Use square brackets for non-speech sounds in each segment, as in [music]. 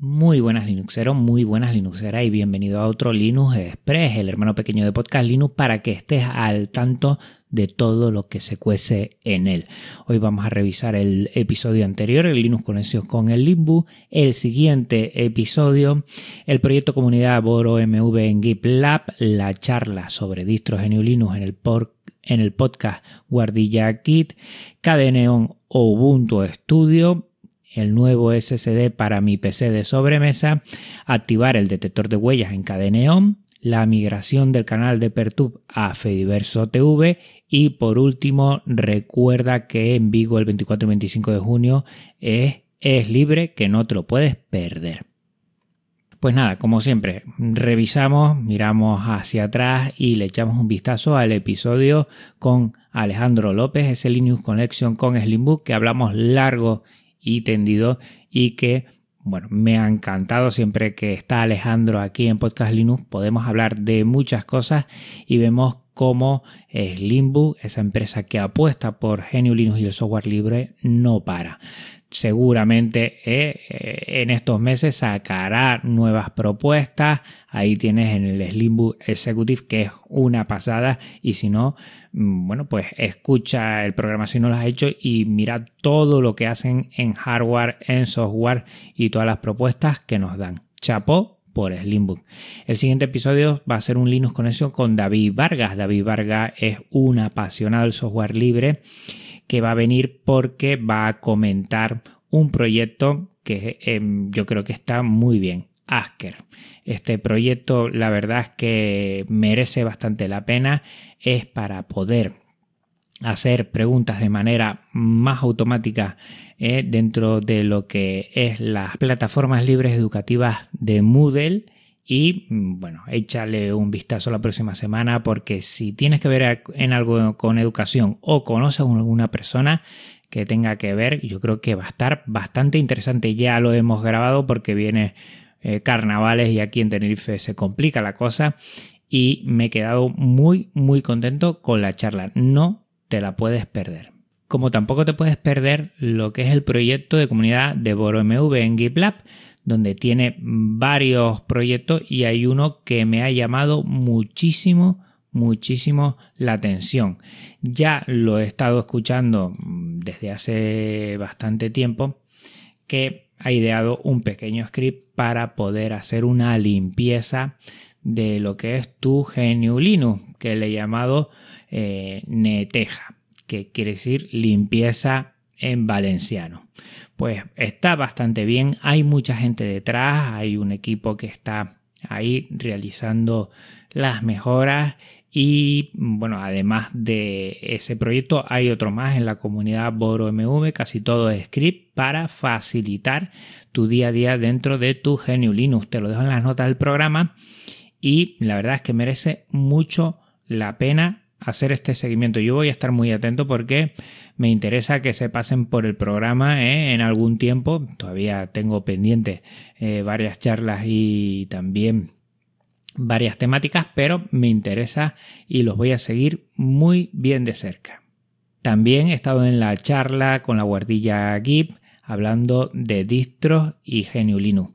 Muy buenas Linuxeros, muy buenas Linuxeras y bienvenido a otro Linux Express, el hermano pequeño de Podcast Linux, para que estés al tanto de todo lo que se cuece en él. Hoy vamos a revisar el episodio anterior, el Linux Conexión con el Limbu, el siguiente episodio, el proyecto comunidad Boro MV en GitLab, la charla sobre distros GNU Linux en el, en el podcast Guardilla Kit, KDNeon Ubuntu Studio, el nuevo SSD para mi PC de sobremesa, activar el detector de huellas en Cadeneon, la migración del canal de Pertub a Fediverso TV y por último recuerda que en Vigo el 24 y 25 de junio es, es libre que no te lo puedes perder. Pues nada, como siempre, revisamos, miramos hacia atrás y le echamos un vistazo al episodio con Alejandro López, ese Linux Connection con Slimbook que hablamos largo y tendido y que bueno, me ha encantado siempre que está Alejandro aquí en Podcast Linux. Podemos hablar de muchas cosas y vemos cómo Slimbook, esa empresa que apuesta por GNU Linux y el software libre, no para seguramente eh, eh, en estos meses sacará nuevas propuestas. Ahí tienes en el Slimbook Executive que es una pasada y si no, mm, bueno, pues escucha el programa si no lo has hecho y mira todo lo que hacen en hardware, en software y todas las propuestas que nos dan. Chapó por Slimbook. El siguiente episodio va a ser un Linux Conexión con David Vargas. David Vargas es un apasionado del software libre que va a venir porque va a comentar un proyecto que em, yo creo que está muy bien. Asker. Este proyecto la verdad es que merece bastante la pena. Es para poder hacer preguntas de manera más automática eh, dentro de lo que es las plataformas libres educativas de Moodle y mm, bueno, échale un vistazo la próxima semana porque si tienes que ver en algo con educación o conoces a alguna persona que tenga que ver, yo creo que va a estar bastante interesante. Ya lo hemos grabado porque viene eh, carnavales y aquí en Tenerife se complica la cosa y me he quedado muy muy contento con la charla. No te la puedes perder. Como tampoco te puedes perder lo que es el proyecto de comunidad de BoroMV en GitLab donde tiene varios proyectos y hay uno que me ha llamado muchísimo, muchísimo la atención. Ya lo he estado escuchando desde hace bastante tiempo que ha ideado un pequeño script para poder hacer una limpieza de lo que es tu GNU Linux, que le he llamado eh, Neteja, que quiere decir limpieza en valenciano pues está bastante bien. Hay mucha gente detrás, hay un equipo que está ahí realizando las mejoras y bueno, además de ese proyecto hay otro más en la comunidad Boro MV, casi todo es script para facilitar tu día a día dentro de tu GNU Linux. Te lo dejo en las notas del programa y la verdad es que merece mucho la pena hacer este seguimiento. Yo voy a estar muy atento porque me interesa que se pasen por el programa ¿eh? en algún tiempo. Todavía tengo pendientes eh, varias charlas y también varias temáticas, pero me interesa y los voy a seguir muy bien de cerca. También he estado en la charla con la guardilla GIP hablando de distros y GNU Linux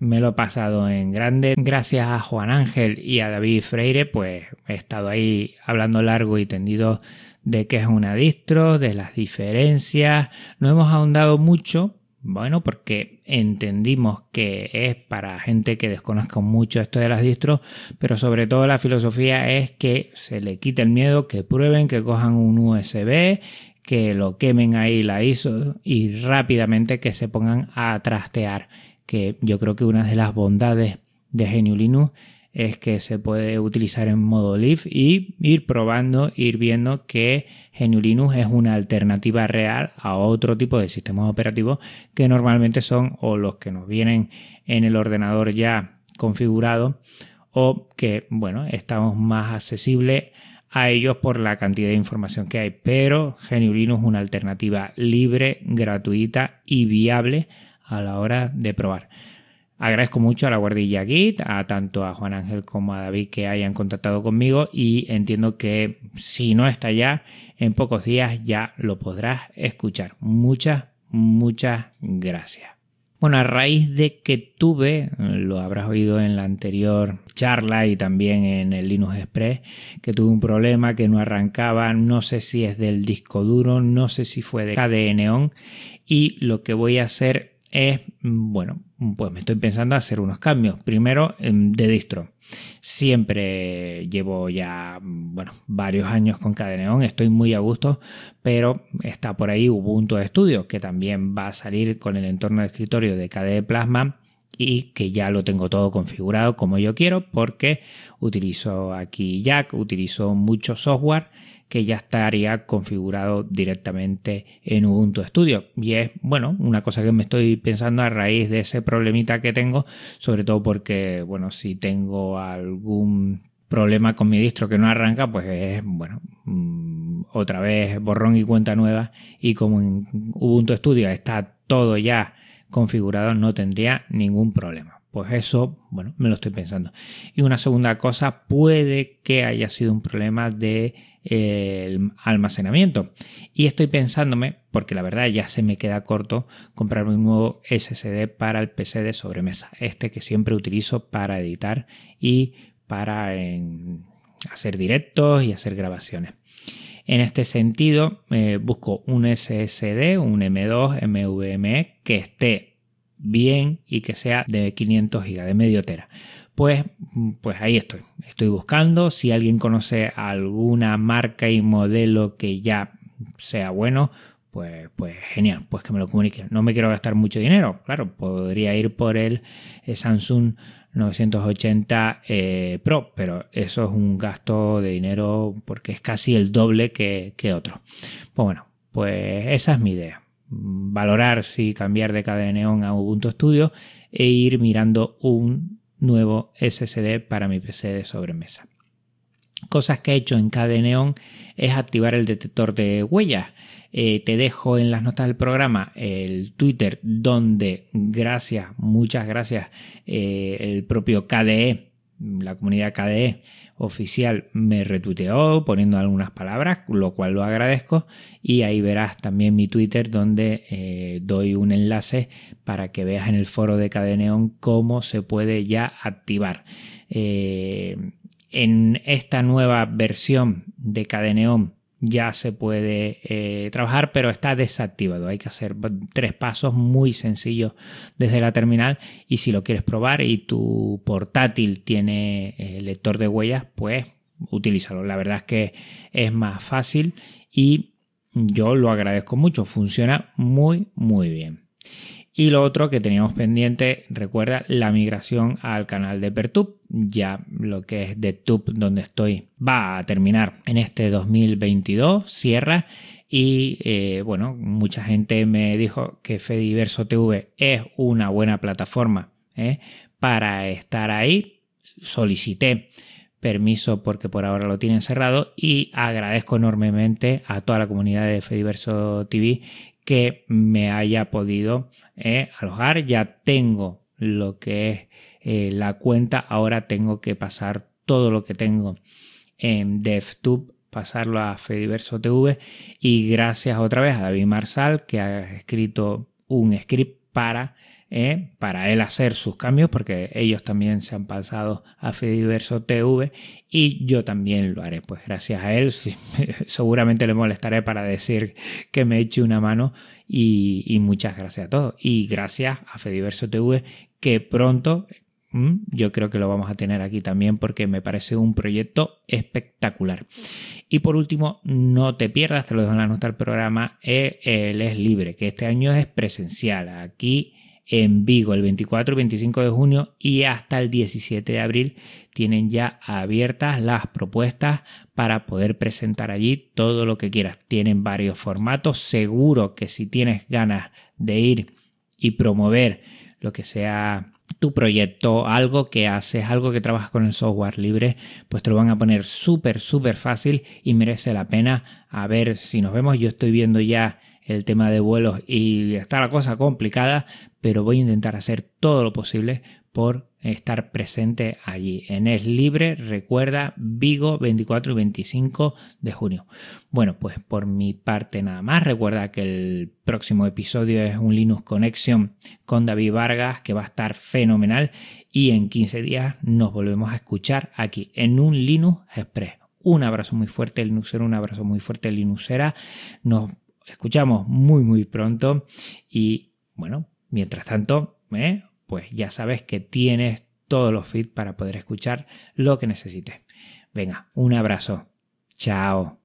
me lo he pasado en grande. Gracias a Juan Ángel y a David Freire, pues he estado ahí hablando largo y tendido de qué es una distro, de las diferencias. No hemos ahondado mucho, bueno, porque entendimos que es para gente que desconozca mucho esto de las distros, pero sobre todo la filosofía es que se le quite el miedo, que prueben, que cojan un USB, que lo quemen ahí la ISO y rápidamente que se pongan a trastear que yo creo que una de las bondades de GNU Linux es que se puede utilizar en modo live y ir probando, ir viendo que GNU Linux es una alternativa real a otro tipo de sistemas operativos que normalmente son o los que nos vienen en el ordenador ya configurado o que, bueno, estamos más accesibles a ellos por la cantidad de información que hay. Pero GNU Linux es una alternativa libre, gratuita y viable a la hora de probar. Agradezco mucho a la guardilla Git, a tanto a Juan Ángel como a David que hayan contactado conmigo y entiendo que si no está ya, en pocos días ya lo podrás escuchar. Muchas, muchas gracias. Bueno, a raíz de que tuve, lo habrás oído en la anterior charla y también en el Linux Express, que tuve un problema que no arrancaba, no sé si es del disco duro, no sé si fue de KDE y lo que voy a hacer es, bueno, pues me estoy pensando hacer unos cambios. Primero, em, de distro. Siempre llevo ya, bueno, varios años con Cadeneon, estoy muy a gusto, pero está por ahí Ubuntu Studio, que también va a salir con el entorno de escritorio de KDE Plasma y que ya lo tengo todo configurado como yo quiero porque utilizo aquí Jack, utilizo mucho software que ya estaría configurado directamente en Ubuntu Studio. Y es, bueno, una cosa que me estoy pensando a raíz de ese problemita que tengo, sobre todo porque, bueno, si tengo algún problema con mi distro que no arranca, pues es, bueno, mm, otra vez borrón y cuenta nueva. Y como en Ubuntu Studio está todo ya configurado, no tendría ningún problema. Pues eso, bueno, me lo estoy pensando. Y una segunda cosa, puede que haya sido un problema de eh, almacenamiento. Y estoy pensándome, porque la verdad ya se me queda corto, comprar un nuevo SSD para el PC de sobremesa. Este que siempre utilizo para editar y para hacer directos y hacer grabaciones. En este sentido, eh, busco un SSD, un M2 MVMe que esté bien y que sea de 500 GB, de medio tera. Pues, pues ahí estoy. Estoy buscando. Si alguien conoce alguna marca y modelo que ya sea bueno, pues, pues genial, pues que me lo comunique. No me quiero gastar mucho dinero, claro, podría ir por el eh, Samsung 980 eh, Pro, pero eso es un gasto de dinero porque es casi el doble que, que otro. Pues bueno, pues esa es mi idea valorar si cambiar de cadena a Ubuntu Studio e ir mirando un nuevo SSD para mi PC de sobremesa. Cosas que he hecho en Neon es activar el detector de huellas. Eh, te dejo en las notas del programa el Twitter donde gracias, muchas gracias, eh, el propio KDE, la comunidad KDE oficial me retuiteó poniendo algunas palabras, lo cual lo agradezco. Y ahí verás también mi Twitter donde eh, doy un enlace para que veas en el foro de Cadeneon cómo se puede ya activar. En esta nueva versión de Cadeneon ya se puede eh, trabajar, pero está desactivado. Hay que hacer tres pasos muy sencillos desde la terminal y si lo quieres probar y tu portátil tiene eh, lector de huellas, pues utilízalo. La verdad es que es más fácil y yo lo agradezco mucho. Funciona muy, muy bien. Y lo otro que teníamos pendiente, recuerda la migración al canal de Pertub. Ya lo que es de Tube donde estoy va a terminar en este 2022, cierra. Y eh, bueno, mucha gente me dijo que Fediverso TV es una buena plataforma ¿eh? para estar ahí. Solicité permiso porque por ahora lo tienen cerrado y agradezco enormemente a toda la comunidad de Fediverso TV que me haya podido eh, alojar. Ya tengo lo que es eh, la cuenta. Ahora tengo que pasar todo lo que tengo en DevTube pasarlo a Fediverso TV y gracias otra vez a David Marsal que ha escrito un script para ¿eh? para él hacer sus cambios, porque ellos también se han pasado a Fediverso TV y yo también lo haré. Pues gracias a él, [laughs] seguramente le molestaré para decir que me eche una mano y, muchas gracias a todos. Y gracias a Fediverso TV que pronto yo creo que lo vamos a tener aquí también porque me parece un proyecto espectacular. Y por último, no te pierdas, te lo dejo en la nota del programa, eh, él es libre, que este año es presencial. Aquí en Vigo el 24 y 25 de junio y hasta el 17 de abril tienen ya abiertas las propuestas para poder presentar allí todo lo que quieras. Tienen varios formatos. Seguro que si tienes ganas de ir y promover lo que sea tu proyecto, algo que haces, algo que trabajas con el software libre, pues te lo van a poner súper, súper fácil y merece la pena. A ver si nos vemos. Yo estoy viendo ya el tema de vuelos y está la cosa complicada, pero voy a intentar hacer todo lo posible por estar presente allí. En Es Libre, recuerda, Vigo 24 y 25 de junio. Bueno, pues por mi parte nada más. Recuerda que el próximo episodio es un Linux Connection con David Vargas que va a estar fenomenal y en 15 días nos volvemos a escuchar aquí en un Linux Express. Un abrazo muy fuerte, Linuxero, un abrazo muy fuerte, Linuxera. Nos escuchamos muy, muy pronto y bueno, mientras tanto, ¿eh? pues ya sabes que tienes todos los feeds para poder escuchar lo que necesites. Venga, un abrazo. Chao.